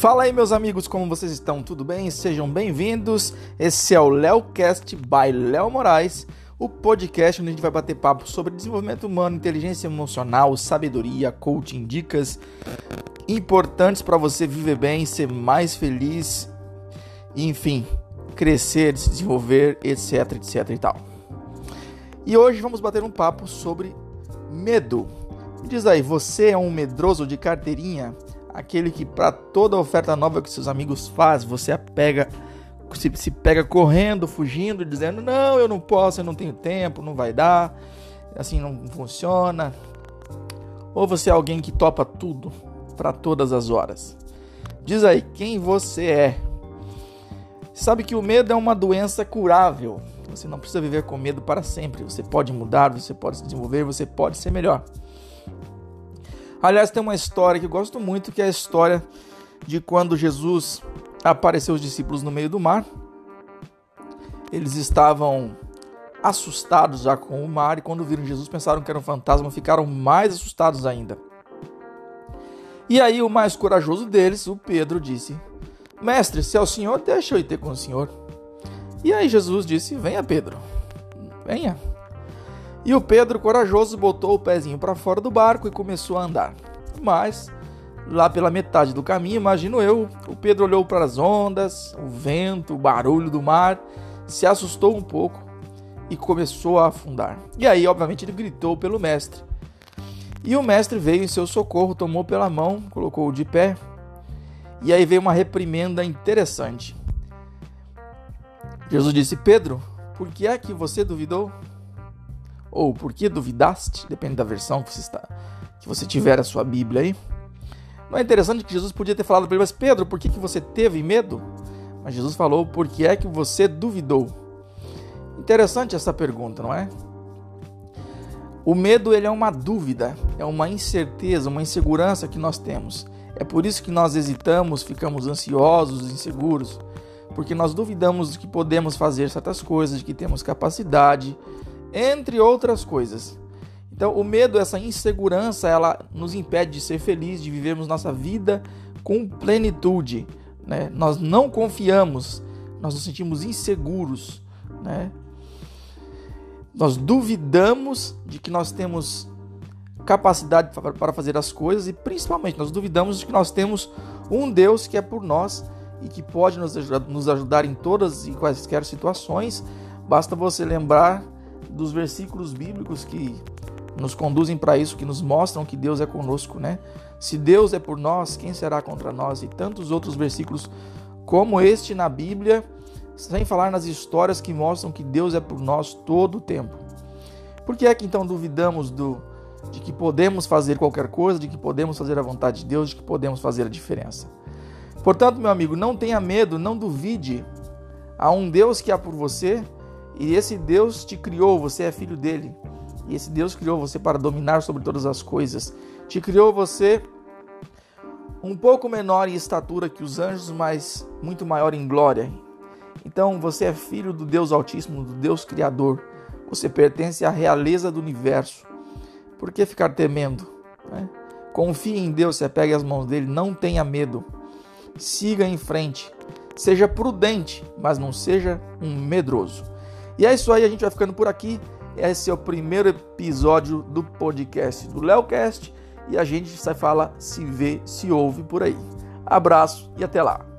Fala aí, meus amigos, como vocês estão? Tudo bem? Sejam bem-vindos. Esse é o LeoCast by Léo Moraes, o podcast onde a gente vai bater papo sobre desenvolvimento humano, inteligência emocional, sabedoria, coaching, dicas importantes para você viver bem, ser mais feliz, enfim, crescer, se desenvolver, etc, etc e tal. E hoje vamos bater um papo sobre medo. Diz aí, você é um medroso de carteirinha? Aquele que para toda oferta nova que seus amigos fazem, você pega, se, se pega correndo, fugindo, dizendo: Não, eu não posso, eu não tenho tempo, não vai dar, assim não funciona. Ou você é alguém que topa tudo para todas as horas? Diz aí quem você é. Sabe que o medo é uma doença curável. Você não precisa viver com medo para sempre. Você pode mudar, você pode se desenvolver, você pode ser melhor. Aliás, tem uma história que eu gosto muito, que é a história de quando Jesus apareceu aos discípulos no meio do mar. Eles estavam assustados já com o mar e quando viram Jesus pensaram que era um fantasma, ficaram mais assustados ainda. E aí o mais corajoso deles, o Pedro, disse: Mestre, se é o Senhor, deixa eu ir ter com o Senhor. E aí Jesus disse: Venha, Pedro, venha. E o Pedro, corajoso, botou o pezinho para fora do barco e começou a andar. Mas, lá pela metade do caminho, imagino eu, o Pedro olhou para as ondas, o vento, o barulho do mar, se assustou um pouco e começou a afundar. E aí, obviamente, ele gritou pelo mestre. E o mestre veio em seu socorro, tomou pela mão, colocou-o de pé. E aí veio uma reprimenda interessante. Jesus disse: Pedro, por que é que você duvidou? Ou por que duvidaste, depende da versão que você, está, que você tiver a sua Bíblia aí. Não é interessante que Jesus podia ter falado para ele, mas Pedro, por que, que você teve medo? Mas Jesus falou, por que é que você duvidou? Interessante essa pergunta, não é? O medo ele é uma dúvida, é uma incerteza, uma insegurança que nós temos. É por isso que nós hesitamos, ficamos ansiosos, inseguros, porque nós duvidamos de que podemos fazer certas coisas, de que temos capacidade, entre outras coisas. Então, o medo, essa insegurança, ela nos impede de ser felizes, de vivermos nossa vida com plenitude. Né? Nós não confiamos, nós nos sentimos inseguros. Né? Nós duvidamos de que nós temos capacidade para fazer as coisas e, principalmente, nós duvidamos de que nós temos um Deus que é por nós e que pode nos ajudar, nos ajudar em todas e quaisquer situações. Basta você lembrar dos versículos bíblicos que nos conduzem para isso, que nos mostram que Deus é conosco, né? Se Deus é por nós, quem será contra nós? E tantos outros versículos como este na Bíblia, sem falar nas histórias que mostram que Deus é por nós todo o tempo. Por que é que então duvidamos do de que podemos fazer qualquer coisa, de que podemos fazer a vontade de Deus, de que podemos fazer a diferença? Portanto, meu amigo, não tenha medo, não duvide. Há um Deus que há por você e esse Deus te criou, você é filho dele. E esse Deus criou você para dominar sobre todas as coisas. Te criou você um pouco menor em estatura que os anjos, mas muito maior em glória. Então você é filho do Deus Altíssimo, do Deus Criador. Você pertence à realeza do universo. Por que ficar temendo? Né? Confie em Deus, se apegue às mãos dele, não tenha medo. Siga em frente. Seja prudente, mas não seja um medroso. E é isso aí, a gente vai ficando por aqui. Esse é o primeiro episódio do podcast do LeoCast e a gente sai fala, se vê, se ouve por aí. Abraço e até lá.